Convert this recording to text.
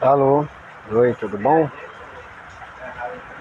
Alô, oi, tudo bom?